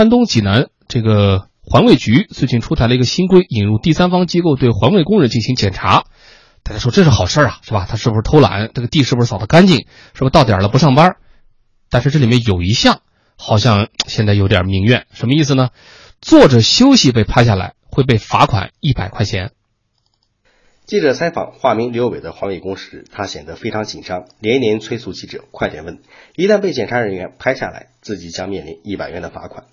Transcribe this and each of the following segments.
山东济南这个环卫局最近出台了一个新规，引入第三方机构对环卫工人进行检查。大家说这是好事啊，是吧？他是不是偷懒？这个地是不是扫得干净？是不是到点了不上班？但是这里面有一项好像现在有点民怨，什么意思呢？坐着休息被拍下来会被罚款一百块钱。记者采访化名刘伟的环卫工时，他显得非常紧张，连连催促记者快点问。一旦被检查人员拍下来，自己将面临一百元的罚款。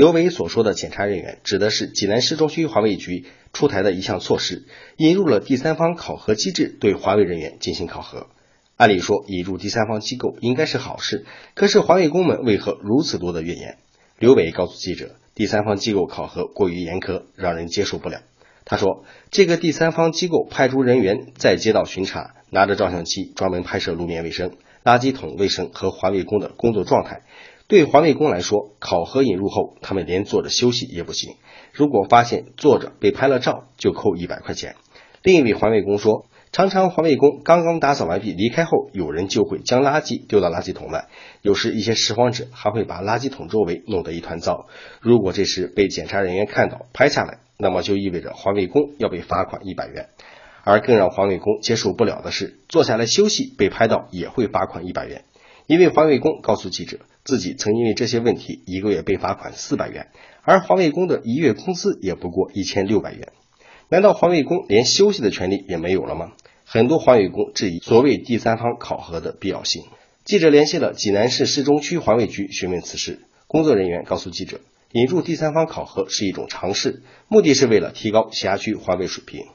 刘伟所说的检查人员，指的是济南市中区环卫局出台的一项措施，引入了第三方考核机制，对环卫人员进行考核。按理说，引入第三方机构应该是好事，可是环卫工们为何如此多的怨言？刘伟告诉记者，第三方机构考核过于严苛，让人接受不了。他说，这个第三方机构派出人员在街道巡查，拿着照相机专门拍摄路面卫生、垃圾桶卫生和环卫工的工作状态。对环卫工来说，考核引入后，他们连坐着休息也不行。如果发现坐着被拍了照，就扣一百块钱。另一位环卫工说，常常环卫工刚刚打扫完毕离开后，有人就会将垃圾丢到垃圾桶外，有时一些拾荒者还会把垃圾桶周围弄得一团糟。如果这时被检查人员看到拍下来，那么就意味着环卫工要被罚款一百元，而更让环卫工接受不了的是，坐下来休息被拍到也会罚款一百元。一位环卫工告诉记者，自己曾因为这些问题一个月被罚款四百元，而环卫工的一月工资也不过一千六百元。难道环卫工连休息的权利也没有了吗？很多环卫工质疑所谓第三方考核的必要性。记者联系了济南市市中区环卫局询问此事，工作人员告诉记者。引入第三方考核是一种尝试，目的是为了提高辖区环卫水平。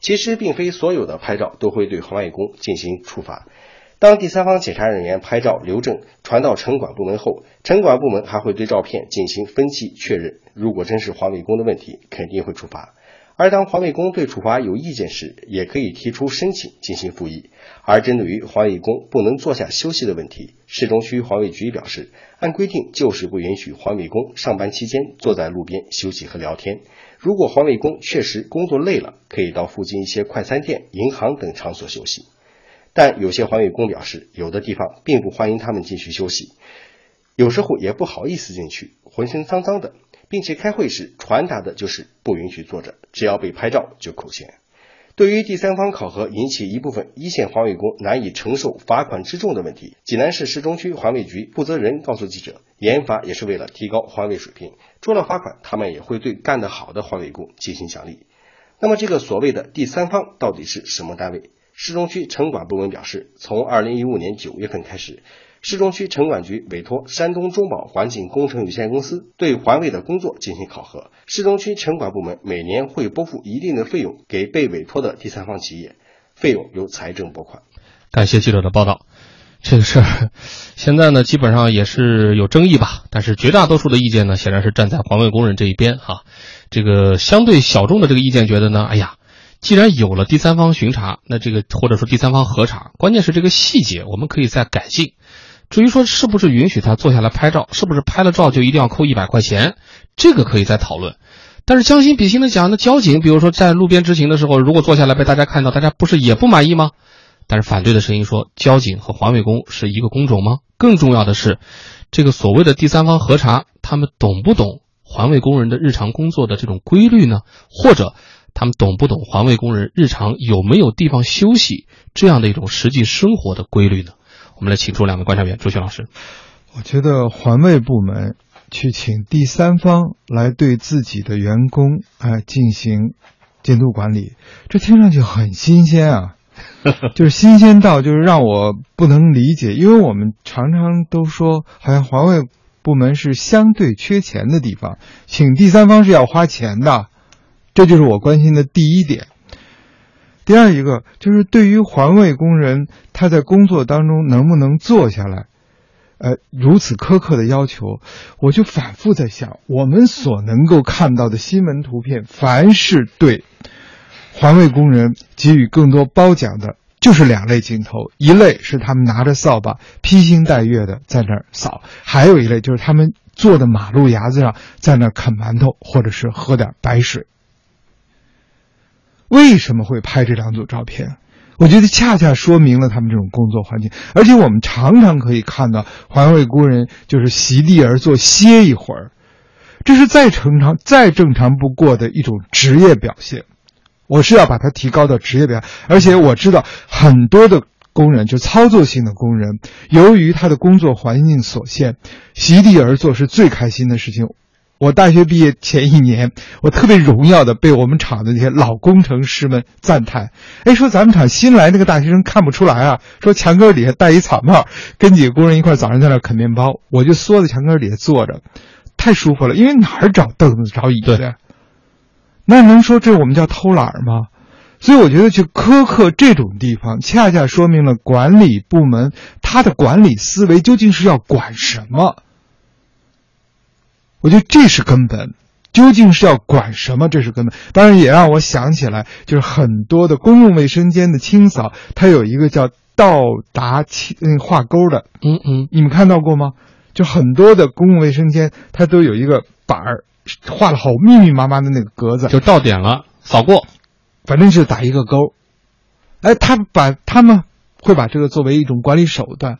其实，并非所有的拍照都会对环卫工进行处罚。当第三方检查人员拍照留证传到城管部门后，城管部门还会对照片进行分析确认。如果真是环卫工的问题，肯定会处罚。而当环卫工对处罚有意见时，也可以提出申请进行复议。而针对于环卫工不能坐下休息的问题，市中区环卫局表示，按规定就是不允许环卫工上班期间坐在路边休息和聊天。如果环卫工确实工作累了，可以到附近一些快餐店、银行等场所休息。但有些环卫工表示，有的地方并不欢迎他们进去休息，有时候也不好意思进去，浑身脏脏的。并且开会时传达的就是不允许坐着，只要被拍照就扣钱。对于第三方考核引起一部分一线环卫工难以承受罚款之重的问题，济南市市中区环卫局负责人告诉记者，严罚也是为了提高环卫水平，除了罚款，他们也会对干得好的环卫工进行奖励。那么这个所谓的第三方到底是什么单位？市中区城管部门表示，从二零一五年九月份开始。市中区城管局委托山东中宝环境工程有限公司对环卫的工作进行考核，市中区城管部门每年会拨付一定的费用给被委托的第三方企业，费用由财政拨款。感谢记者的报道。这个事儿现在呢，基本上也是有争议吧，但是绝大多数的意见呢，显然是站在环卫工人这一边哈。这个相对小众的这个意见觉得呢，哎呀，既然有了第三方巡查，那这个或者说第三方核查，关键是这个细节我们可以再改进。至于说是不是允许他坐下来拍照，是不是拍了照就一定要扣一百块钱，这个可以再讨论。但是将心比心的讲，那交警比如说在路边执勤的时候，如果坐下来被大家看到，大家不是也不满意吗？但是反对的声音说，交警和环卫工是一个工种吗？更重要的是，这个所谓的第三方核查，他们懂不懂环卫工人的日常工作的这种规律呢？或者他们懂不懂环卫工人日常有没有地方休息这样的一种实际生活的规律呢？我们来请出两位观察员，朱雪老师。我觉得环卫部门去请第三方来对自己的员工哎进行监督管理，这听上去很新鲜啊，就是新鲜到就是让我不能理解，因为我们常常都说好像环卫部门是相对缺钱的地方，请第三方是要花钱的，这就是我关心的第一点。第二一个就是对于环卫工人，他在工作当中能不能坐下来，呃，如此苛刻的要求，我就反复在想，我们所能够看到的新闻图片，凡是对环卫工人给予更多褒奖的，就是两类镜头，一类是他们拿着扫把披星戴月的在那儿扫，还有一类就是他们坐在马路牙子上在那儿啃馒头，或者是喝点白水。为什么会拍这两组照片？我觉得恰恰说明了他们这种工作环境，而且我们常常可以看到环卫工人就是席地而坐歇一会儿，这是再正常、再正常不过的一种职业表现。我是要把它提高到职业表现，而且我知道很多的工人，就操作性的工人，由于他的工作环境所限，席地而坐是最开心的事情。我大学毕业前一年，我特别荣耀的被我们厂的那些老工程师们赞叹，哎，说咱们厂新来那个大学生看不出来啊，说墙根底下戴一草帽，跟几个工人一块早上在那啃面包，我就缩在墙根底下坐着，太舒服了，因为哪儿找凳子找椅子？那能说这我们叫偷懒吗？所以我觉得去苛刻这种地方，恰恰说明了管理部门他的管理思维究竟是要管什么。我觉得这是根本，究竟是要管什么？这是根本。当然也让我想起来，就是很多的公共卫生间的清扫，它有一个叫到达清嗯画勾的，嗯嗯，你们看到过吗？就很多的公共卫生间，它都有一个板儿，画了好密密麻麻的那个格子，就到点了，扫过，反正是打一个勾。哎，他把他们会把这个作为一种管理手段。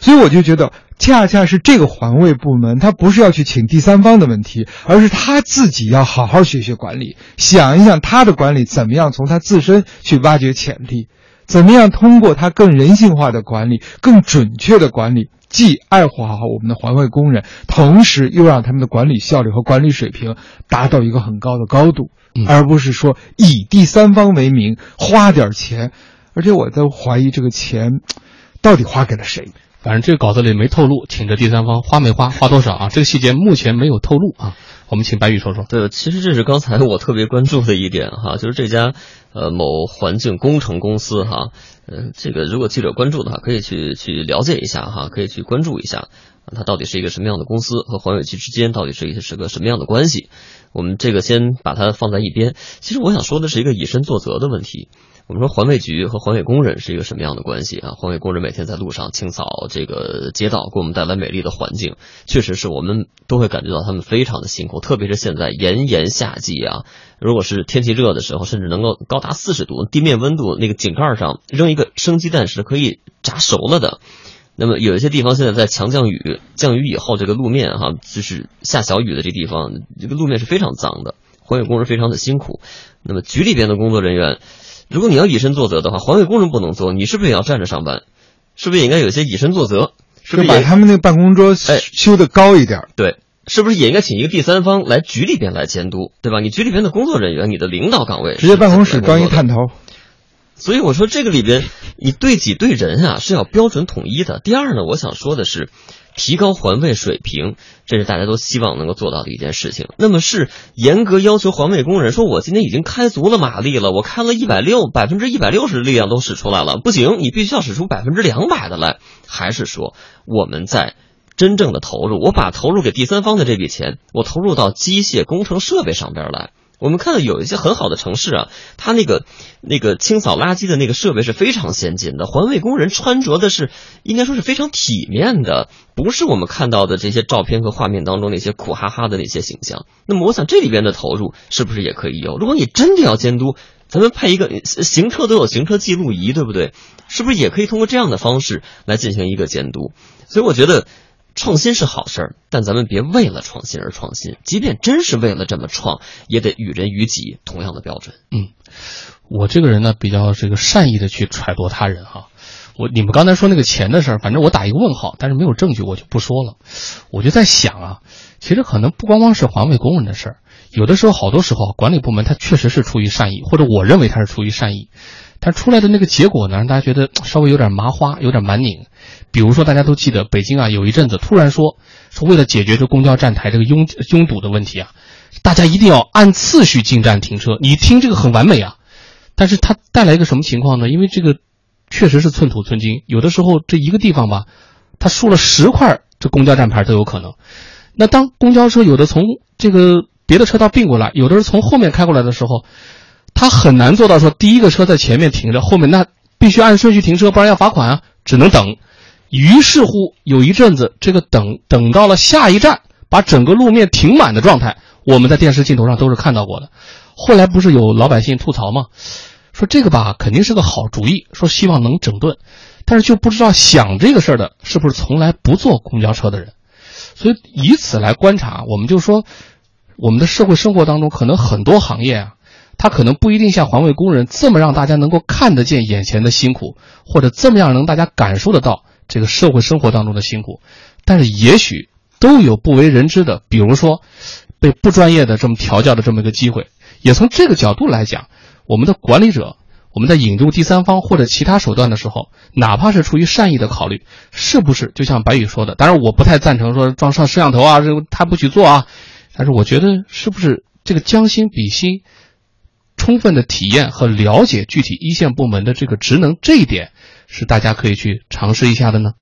所以我就觉得，恰恰是这个环卫部门，他不是要去请第三方的问题，而是他自己要好好学学管理，想一想他的管理怎么样从他自身去挖掘潜力，怎么样通过他更人性化的管理、更准确的管理，既爱护好我们的环卫工人，同时又让他们的管理效率和管理水平达到一个很高的高度，而不是说以第三方为名花点钱，而且我都怀疑这个钱到底花给了谁。反正这个稿子里没透露，请这第三方花没花，花多少啊？这个细节目前没有透露啊。我们请白宇说说。对，其实这是刚才我特别关注的一点哈，就是这家呃某环境工程公司哈，嗯，这个如果记者关注的话，可以去去了解一下哈，可以去关注一下，它到底是一个什么样的公司，和环卫局之间到底是一个是个什么样的关系？我们这个先把它放在一边。其实我想说的是一个以身作则的问题。我们说环卫局和环卫工人是一个什么样的关系啊？环卫工人每天在路上清扫这个街道，给我们带来美丽的环境，确实是我们都会感觉到他们非常的辛苦。特别是现在炎炎夏季啊，如果是天气热的时候，甚至能够高达四十度，地面温度那个井盖上扔一个生鸡蛋是可以炸熟了的。那么有一些地方现在在强降雨，降雨以后这个路面哈，就是下小雨的这地方，这个路面是非常脏的，环卫工人非常的辛苦。那么局里边的工作人员。如果你要以身作则的话，环卫工人不能做，你是不是也要站着上班？是不是也应该有些以身作则？是不是把他们那个办公桌哎修的高一点？对，是不是也应该请一个第三方来局里边来监督，对吧？你局里边的工作人员，你的领导岗位，直接办公室装一探头。所以我说这个里边，你对己对人啊是要标准统一的。第二呢，我想说的是。提高环卫水平，这是大家都希望能够做到的一件事情。那么是严格要求环卫工人说：“我今天已经开足了马力了，我开了一百六，百分之一百六十的力量都使出来了，不行，你必须要使出百分之两百的来。”还是说我们在真正的投入？我把投入给第三方的这笔钱，我投入到机械工程设备上边来。我们看到有一些很好的城市啊，它那个那个清扫垃圾的那个设备是非常先进的，环卫工人穿着的是应该说是非常体面的，不是我们看到的这些照片和画面当中那些苦哈哈的那些形象。那么，我想这里边的投入是不是也可以有？如果你真的要监督，咱们配一个行车都有行车记录仪，对不对？是不是也可以通过这样的方式来进行一个监督？所以，我觉得。创新是好事儿，但咱们别为了创新而创新。即便真是为了这么创，也得与人与己同样的标准。嗯，我这个人呢，比较这个善意的去揣度他人哈。我你们刚才说那个钱的事儿，反正我打一个问号，但是没有证据，我就不说了。我就在想啊，其实可能不光光是环卫工人的事儿，有的时候好多时候管理部门他确实是出于善意，或者我认为他是出于善意，但出来的那个结果呢，让大家觉得稍微有点麻花，有点蛮拧。比如说，大家都记得北京啊，有一阵子突然说，说为了解决这公交站台这个拥拥堵的问题啊，大家一定要按次序进站停车。你听这个很完美啊，但是它带来一个什么情况呢？因为这个确实是寸土寸金，有的时候这一个地方吧，它竖了十块这公交站牌都有可能。那当公交车有的从这个别的车道并过来，有的是从后面开过来的时候，他很难做到说第一个车在前面停着，后面那必须按顺序停车，不然要罚款啊，只能等。于是乎，有一阵子，这个等等到了下一站，把整个路面停满的状态，我们在电视镜头上都是看到过的。后来不是有老百姓吐槽吗？说这个吧，肯定是个好主意，说希望能整顿，但是就不知道想这个事儿的是不是从来不坐公交车的人。所以以此来观察，我们就说，我们的社会生活当中，可能很多行业啊，他可能不一定像环卫工人这么让大家能够看得见眼前的辛苦，或者这么样能大家感受得到这个社会生活当中的辛苦，但是也许都有不为人知的，比如说被不专业的这么调教的这么一个机会。也从这个角度来讲，我们的管理者。我们在引入第三方或者其他手段的时候，哪怕是出于善意的考虑，是不是就像白宇说的？当然，我不太赞成说装上摄像头啊，这他不许做啊。但是我觉得，是不是这个将心比心，充分的体验和了解具体一线部门的这个职能，这一点是大家可以去尝试一下的呢？